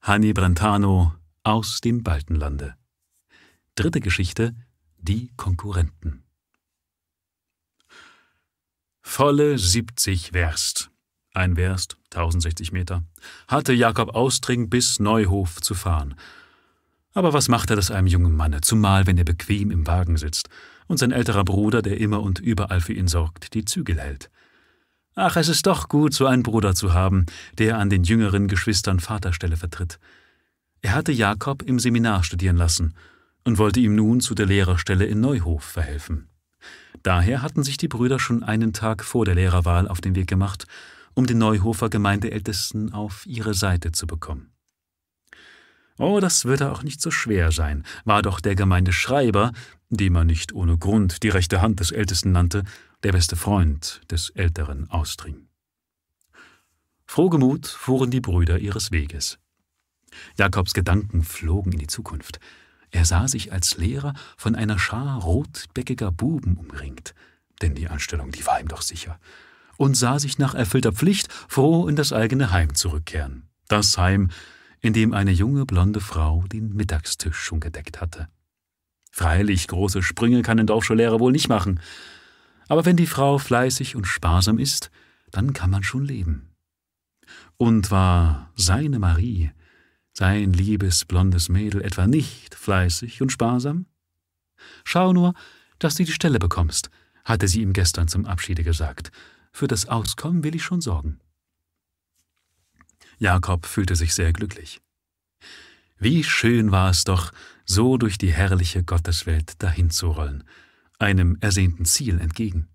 Hanni Brentano aus dem Baltenlande. Dritte Geschichte Die Konkurrenten. Volle 70 Werst, ein Werst, 1060 Meter, hatte Jakob Austring bis Neuhof zu fahren. Aber was machte das einem jungen Manne, zumal wenn er bequem im Wagen sitzt und sein älterer Bruder, der immer und überall für ihn sorgt, die Zügel hält? Ach, es ist doch gut, so einen Bruder zu haben, der an den jüngeren Geschwistern Vaterstelle vertritt. Er hatte Jakob im Seminar studieren lassen und wollte ihm nun zu der Lehrerstelle in Neuhof verhelfen. Daher hatten sich die Brüder schon einen Tag vor der Lehrerwahl auf den Weg gemacht, um den Neuhofer Gemeindeältesten auf ihre Seite zu bekommen. Oh, das würde auch nicht so schwer sein, war doch der Gemeindeschreiber, den man nicht ohne Grund die rechte Hand des Ältesten nannte, der beste Freund des älteren Austring. Frohgemut fuhren die Brüder ihres Weges. Jakobs Gedanken flogen in die Zukunft. Er sah sich als Lehrer von einer Schar rotbäckiger Buben umringt, denn die Anstellung, die war ihm doch sicher, und sah sich nach erfüllter Pflicht froh in das eigene Heim zurückkehren. Das Heim, in dem eine junge blonde Frau den Mittagstisch schon gedeckt hatte. Freilich, große Sprünge kann ein Dorfschullehrer wohl nicht machen, aber wenn die Frau fleißig und sparsam ist, dann kann man schon leben. Und war seine Marie sein liebes blondes Mädel etwa nicht fleißig und sparsam? Schau nur, dass du die Stelle bekommst, hatte sie ihm gestern zum Abschiede gesagt. Für das Auskommen will ich schon sorgen. Jakob fühlte sich sehr glücklich. Wie schön war es doch, so durch die herrliche Gotteswelt dahinzurollen, einem ersehnten Ziel entgegen.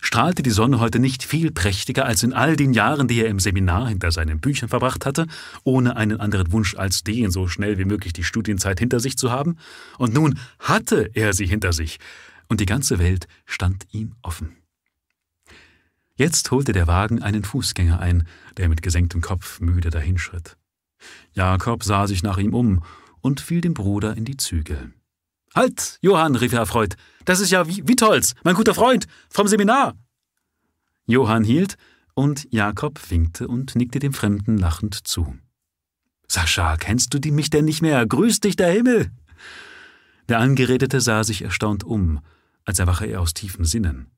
Strahlte die Sonne heute nicht viel prächtiger als in all den Jahren, die er im Seminar hinter seinen Büchern verbracht hatte, ohne einen anderen Wunsch als den, so schnell wie möglich die Studienzeit hinter sich zu haben? Und nun hatte er sie hinter sich, und die ganze Welt stand ihm offen. Jetzt holte der Wagen einen Fußgänger ein, der mit gesenktem Kopf müde dahinschritt. Jakob sah sich nach ihm um und fiel dem Bruder in die Zügel. Halt, Johann, rief er erfreut. Das ist ja Witholz, mein guter Freund, vom Seminar. Johann hielt, und Jakob winkte und nickte dem Fremden lachend zu. Sascha, kennst du die mich denn nicht mehr? Grüß dich der Himmel! Der Angeredete sah sich erstaunt um, als erwache er aus tiefen Sinnen.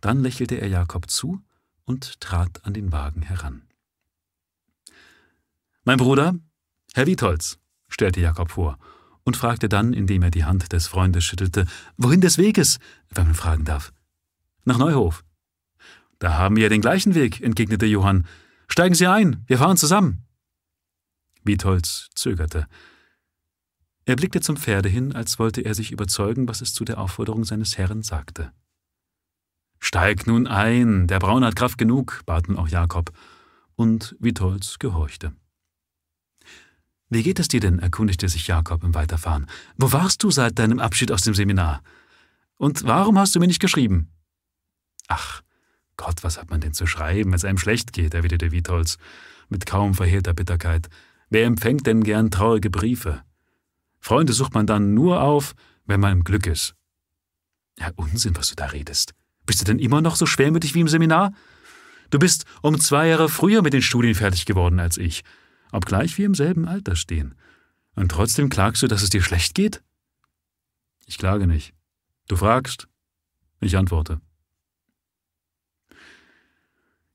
Dann lächelte er Jakob zu und trat an den Wagen heran. Mein Bruder, Herr Witholz, stellte Jakob vor und fragte dann, indem er die Hand des Freundes schüttelte, wohin des Weges, wenn man fragen darf. Nach Neuhof. Da haben wir den gleichen Weg, entgegnete Johann. Steigen Sie ein, wir fahren zusammen. Wietholz zögerte. Er blickte zum Pferde hin, als wollte er sich überzeugen, was es zu der Aufforderung seines Herrn sagte. Steig nun ein, der Braun hat Kraft genug, bat nun auch Jakob, und Wietholz gehorchte. Wie geht es dir denn? erkundigte sich Jakob im Weiterfahren. Wo warst du seit deinem Abschied aus dem Seminar? Und warum hast du mir nicht geschrieben? Ach, Gott, was hat man denn zu schreiben, wenn es einem schlecht geht, erwiderte Wietholz mit kaum verhehlter Bitterkeit. Wer empfängt denn gern traurige Briefe? Freunde sucht man dann nur auf, wenn man im Glück ist. Ja, Unsinn, was du da redest. Bist du denn immer noch so schwermütig wie im Seminar? Du bist um zwei Jahre früher mit den Studien fertig geworden als ich obgleich wir im selben Alter stehen. Und trotzdem klagst du, dass es dir schlecht geht? Ich klage nicht. Du fragst, ich antworte.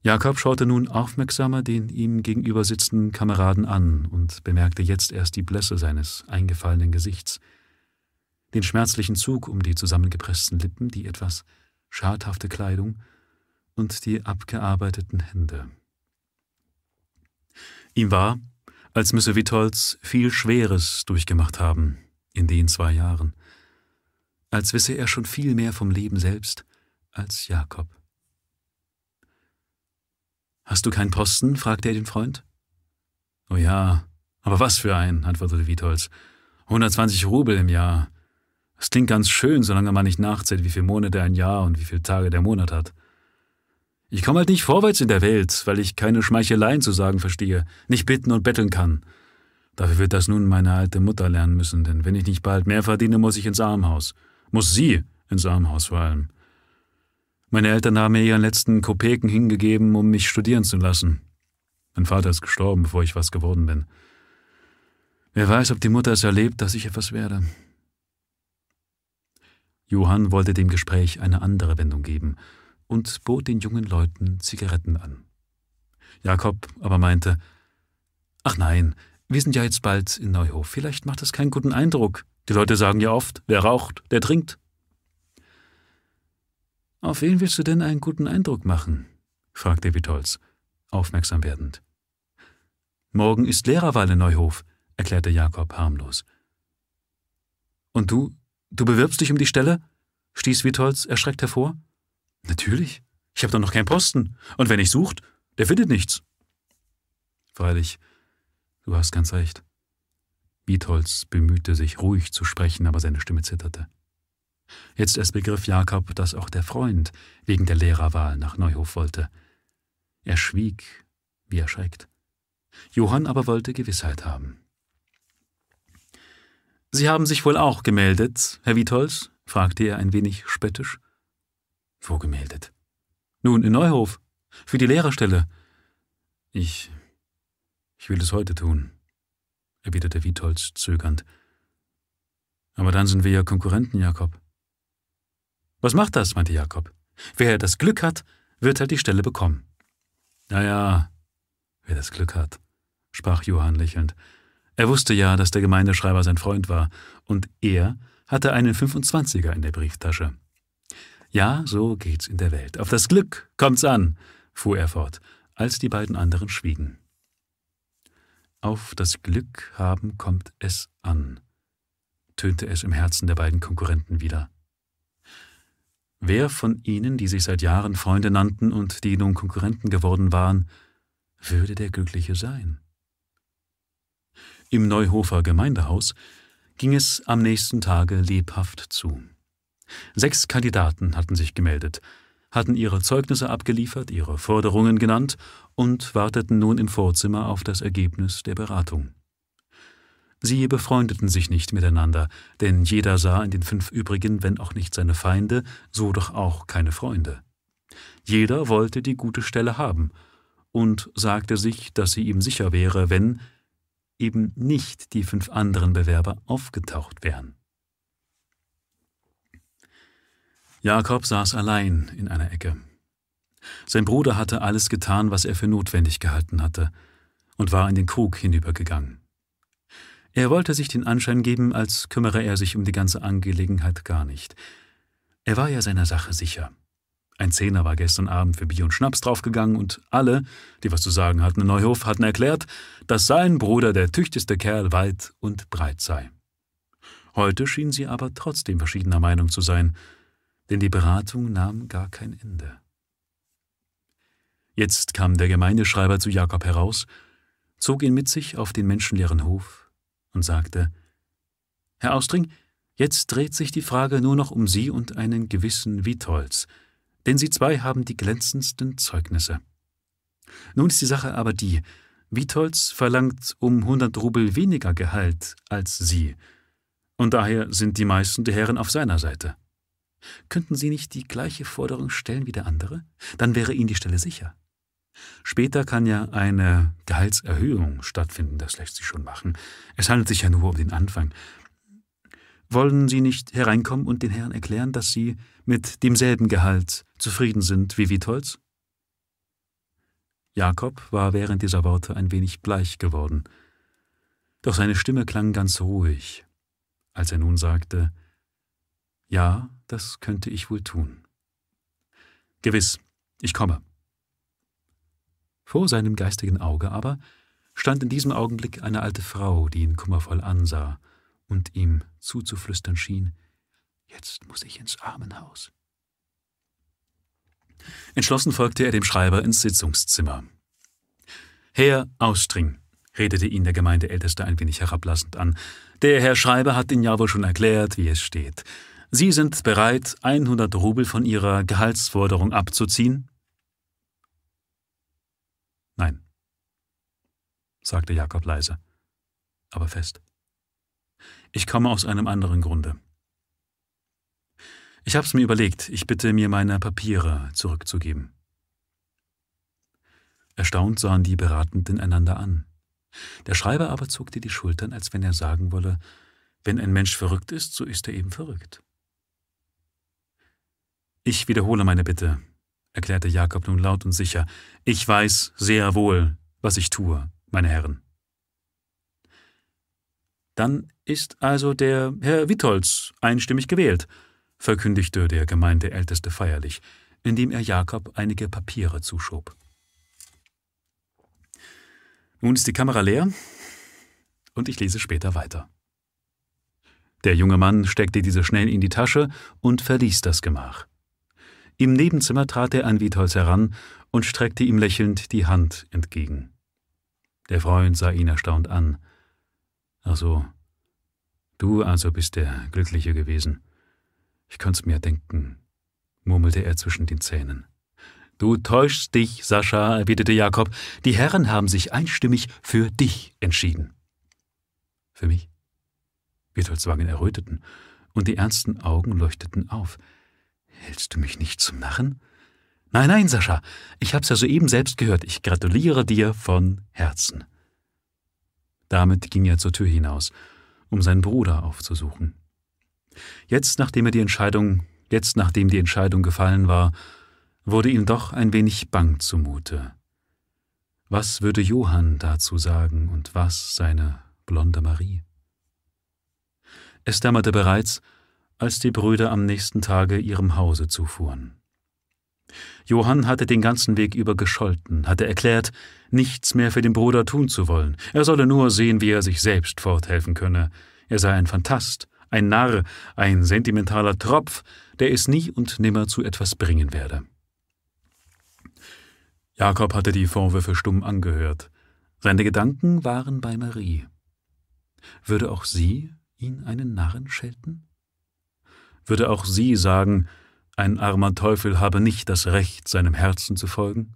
Jakob schaute nun aufmerksamer den ihm gegenüber sitzenden Kameraden an und bemerkte jetzt erst die Blässe seines eingefallenen Gesichts, den schmerzlichen Zug um die zusammengepressten Lippen, die etwas schadhafte Kleidung und die abgearbeiteten Hände. Ihm war, als müsse Witholz viel Schweres durchgemacht haben in den zwei Jahren, als wisse er schon viel mehr vom Leben selbst als Jakob. Hast du keinen Posten? fragte er den Freund. Oh ja, aber was für ein, antwortete Witholz. 120 Rubel im Jahr. Das klingt ganz schön, solange man nicht nachzählt, wie viele Monate ein Jahr und wie viele Tage der Monat hat. Ich komme halt nicht vorwärts in der Welt, weil ich keine Schmeicheleien zu sagen verstehe, nicht bitten und betteln kann. Dafür wird das nun meine alte Mutter lernen müssen, denn wenn ich nicht bald mehr verdiene, muss ich ins Armhaus. Muss sie ins Armhaus vor allem. Meine Eltern haben mir ihren letzten Kopeken hingegeben, um mich studieren zu lassen. Mein Vater ist gestorben, bevor ich was geworden bin. Wer weiß, ob die Mutter es erlebt, dass ich etwas werde. Johann wollte dem Gespräch eine andere Wendung geben und bot den jungen Leuten Zigaretten an. Jakob aber meinte, Ach nein, wir sind ja jetzt bald in Neuhof, vielleicht macht das keinen guten Eindruck. Die Leute sagen ja oft, wer raucht, der trinkt. Auf wen willst du denn einen guten Eindruck machen? fragte Witolz, aufmerksam werdend. Morgen ist Lehrerwahl in Neuhof, erklärte Jakob harmlos. Und du, du bewirbst dich um die Stelle? stieß Witolz erschreckt hervor. Natürlich, ich habe doch noch keinen Posten, und wenn ich sucht, der findet nichts. Freilich, du hast ganz recht. Witholz bemühte sich, ruhig zu sprechen, aber seine Stimme zitterte. Jetzt erst begriff Jakob, dass auch der Freund wegen der Lehrerwahl nach Neuhof wollte. Er schwieg, wie erschreckt. Johann aber wollte Gewissheit haben. Sie haben sich wohl auch gemeldet, Herr Witholz? fragte er ein wenig spöttisch. Wo gemeldet? Nun, in Neuhof. Für die Lehrerstelle. Ich. Ich will es heute tun, erwiderte Witholz zögernd. Aber dann sind wir ja Konkurrenten, Jakob. Was macht das? meinte Jakob. Wer das Glück hat, wird halt die Stelle bekommen. Ja, ja, wer das Glück hat, sprach Johann lächelnd. Er wusste ja, dass der Gemeindeschreiber sein Freund war, und er hatte einen 25er in der Brieftasche. Ja, so geht's in der Welt. Auf das Glück kommt's an, fuhr er fort, als die beiden anderen schwiegen. Auf das Glück haben kommt es an, tönte es im Herzen der beiden Konkurrenten wieder. Wer von ihnen, die sich seit Jahren Freunde nannten und die nun Konkurrenten geworden waren, würde der Glückliche sein? Im Neuhofer Gemeindehaus ging es am nächsten Tage lebhaft zu. Sechs Kandidaten hatten sich gemeldet, hatten ihre Zeugnisse abgeliefert, ihre Forderungen genannt und warteten nun im Vorzimmer auf das Ergebnis der Beratung. Sie befreundeten sich nicht miteinander, denn jeder sah in den fünf übrigen, wenn auch nicht seine Feinde, so doch auch keine Freunde. Jeder wollte die gute Stelle haben und sagte sich, dass sie ihm sicher wäre, wenn eben nicht die fünf anderen Bewerber aufgetaucht wären. Jakob saß allein in einer Ecke. Sein Bruder hatte alles getan, was er für notwendig gehalten hatte, und war in den Krug hinübergegangen. Er wollte sich den Anschein geben, als kümmere er sich um die ganze Angelegenheit gar nicht. Er war ja seiner Sache sicher. Ein Zehner war gestern Abend für Bier und Schnaps draufgegangen und alle, die was zu sagen hatten in Neuhof, hatten erklärt, dass sein Bruder der tüchtigste Kerl weit und breit sei. Heute schien sie aber trotzdem verschiedener Meinung zu sein, denn die Beratung nahm gar kein Ende. Jetzt kam der Gemeindeschreiber zu Jakob heraus, zog ihn mit sich auf den menschenleeren Hof, und sagte Herr Austring, jetzt dreht sich die Frage nur noch um Sie und einen gewissen Witholz, denn Sie zwei haben die glänzendsten Zeugnisse. Nun ist die Sache aber die, Witholz verlangt um hundert Rubel weniger Gehalt als Sie, und daher sind die meisten der Herren auf seiner Seite. Könnten Sie nicht die gleiche Forderung stellen wie der andere? Dann wäre Ihnen die Stelle sicher. Später kann ja eine Gehaltserhöhung stattfinden, das lässt sich schon machen. Es handelt sich ja nur um den Anfang. Wollen Sie nicht hereinkommen und den Herren erklären, dass Sie mit demselben Gehalt zufrieden sind wie Witholz? Jakob war während dieser Worte ein wenig bleich geworden, doch seine Stimme klang ganz ruhig, als er nun sagte, Ja, das könnte ich wohl tun. Gewiss, ich komme. Vor seinem geistigen Auge aber stand in diesem Augenblick eine alte Frau, die ihn kummervoll ansah und ihm zuzuflüstern schien, Jetzt muss ich ins Armenhaus. Entschlossen folgte er dem Schreiber ins Sitzungszimmer. Herr Austring, redete ihn der Gemeindeälteste ein wenig herablassend an, der Herr Schreiber hat Ihnen ja wohl schon erklärt, wie es steht. Sie sind bereit, 100 Rubel von Ihrer Gehaltsforderung abzuziehen? Nein, sagte Jakob leise, aber fest. Ich komme aus einem anderen Grunde. Ich hab's mir überlegt, ich bitte mir meine Papiere zurückzugeben. Erstaunt sahen die Beratenden einander an. Der Schreiber aber zuckte die Schultern, als wenn er sagen wolle, wenn ein Mensch verrückt ist, so ist er eben verrückt. Ich wiederhole meine Bitte, erklärte Jakob nun laut und sicher. Ich weiß sehr wohl, was ich tue, meine Herren. Dann ist also der Herr Witholz einstimmig gewählt, verkündigte der Gemeindeälteste feierlich, indem er Jakob einige Papiere zuschob. Nun ist die Kamera leer und ich lese später weiter. Der junge Mann steckte diese schnell in die Tasche und verließ das Gemach. Im Nebenzimmer trat er an Witholz heran und streckte ihm lächelnd die Hand entgegen. Der Freund sah ihn erstaunt an. Ach so, du also bist der Glückliche gewesen. Ich könnt's mir denken, murmelte er zwischen den Zähnen. Du täuschst dich, Sascha, erwiderte Jakob. Die Herren haben sich einstimmig für dich entschieden. Für mich? Witholds Wangen erröteten, und die ernsten Augen leuchteten auf. Hältst du mich nicht zum Narren? Nein, nein, Sascha, ich hab's ja soeben selbst gehört. Ich gratuliere dir von Herzen. Damit ging er zur Tür hinaus, um seinen Bruder aufzusuchen. Jetzt, nachdem er die Entscheidung, jetzt nachdem die Entscheidung gefallen war, wurde ihm doch ein wenig bang zumute. Was würde Johann dazu sagen und was seine blonde Marie? Es dämmerte bereits, als die Brüder am nächsten Tage ihrem Hause zufuhren. Johann hatte den ganzen Weg über gescholten, hatte erklärt, nichts mehr für den Bruder tun zu wollen, er solle nur sehen, wie er sich selbst forthelfen könne. Er sei ein Phantast, ein Narr, ein sentimentaler Tropf, der es nie und nimmer zu etwas bringen werde. Jakob hatte die Vorwürfe stumm angehört. Seine Gedanken waren bei Marie. Würde auch sie ihn einen Narren schelten? Würde auch sie sagen, ein armer Teufel habe nicht das Recht, seinem Herzen zu folgen?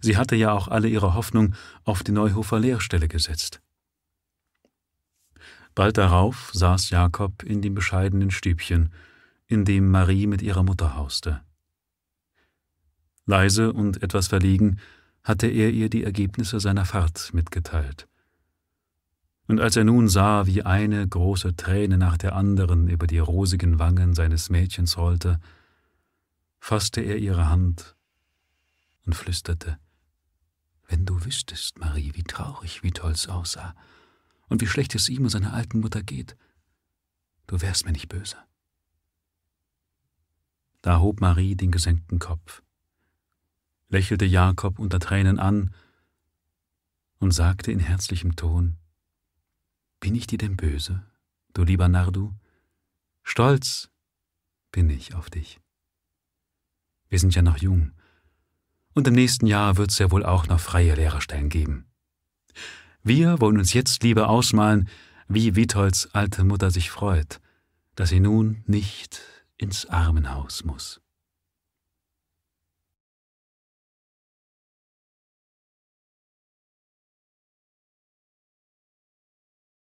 Sie hatte ja auch alle ihre Hoffnung auf die Neuhofer Lehrstelle gesetzt. Bald darauf saß Jakob in dem bescheidenen Stübchen, in dem Marie mit ihrer Mutter hauste. Leise und etwas verlegen hatte er ihr die Ergebnisse seiner Fahrt mitgeteilt. Und als er nun sah, wie eine große Träne nach der anderen über die rosigen Wangen seines Mädchens rollte, fasste er ihre Hand und flüsterte, Wenn du wüsstest, Marie, wie traurig Vitolz aussah und wie schlecht es ihm und seiner alten Mutter geht, du wärst mir nicht böse. Da hob Marie den gesenkten Kopf lächelte Jakob unter Tränen an und sagte in herzlichem Ton, Bin ich dir denn böse, du lieber Nardu? Stolz bin ich auf dich. Wir sind ja noch jung, und im nächsten Jahr wird's ja wohl auch noch freie Lehrerstellen geben. Wir wollen uns jetzt lieber ausmalen, wie Witolds alte Mutter sich freut, dass sie nun nicht ins Armenhaus muss.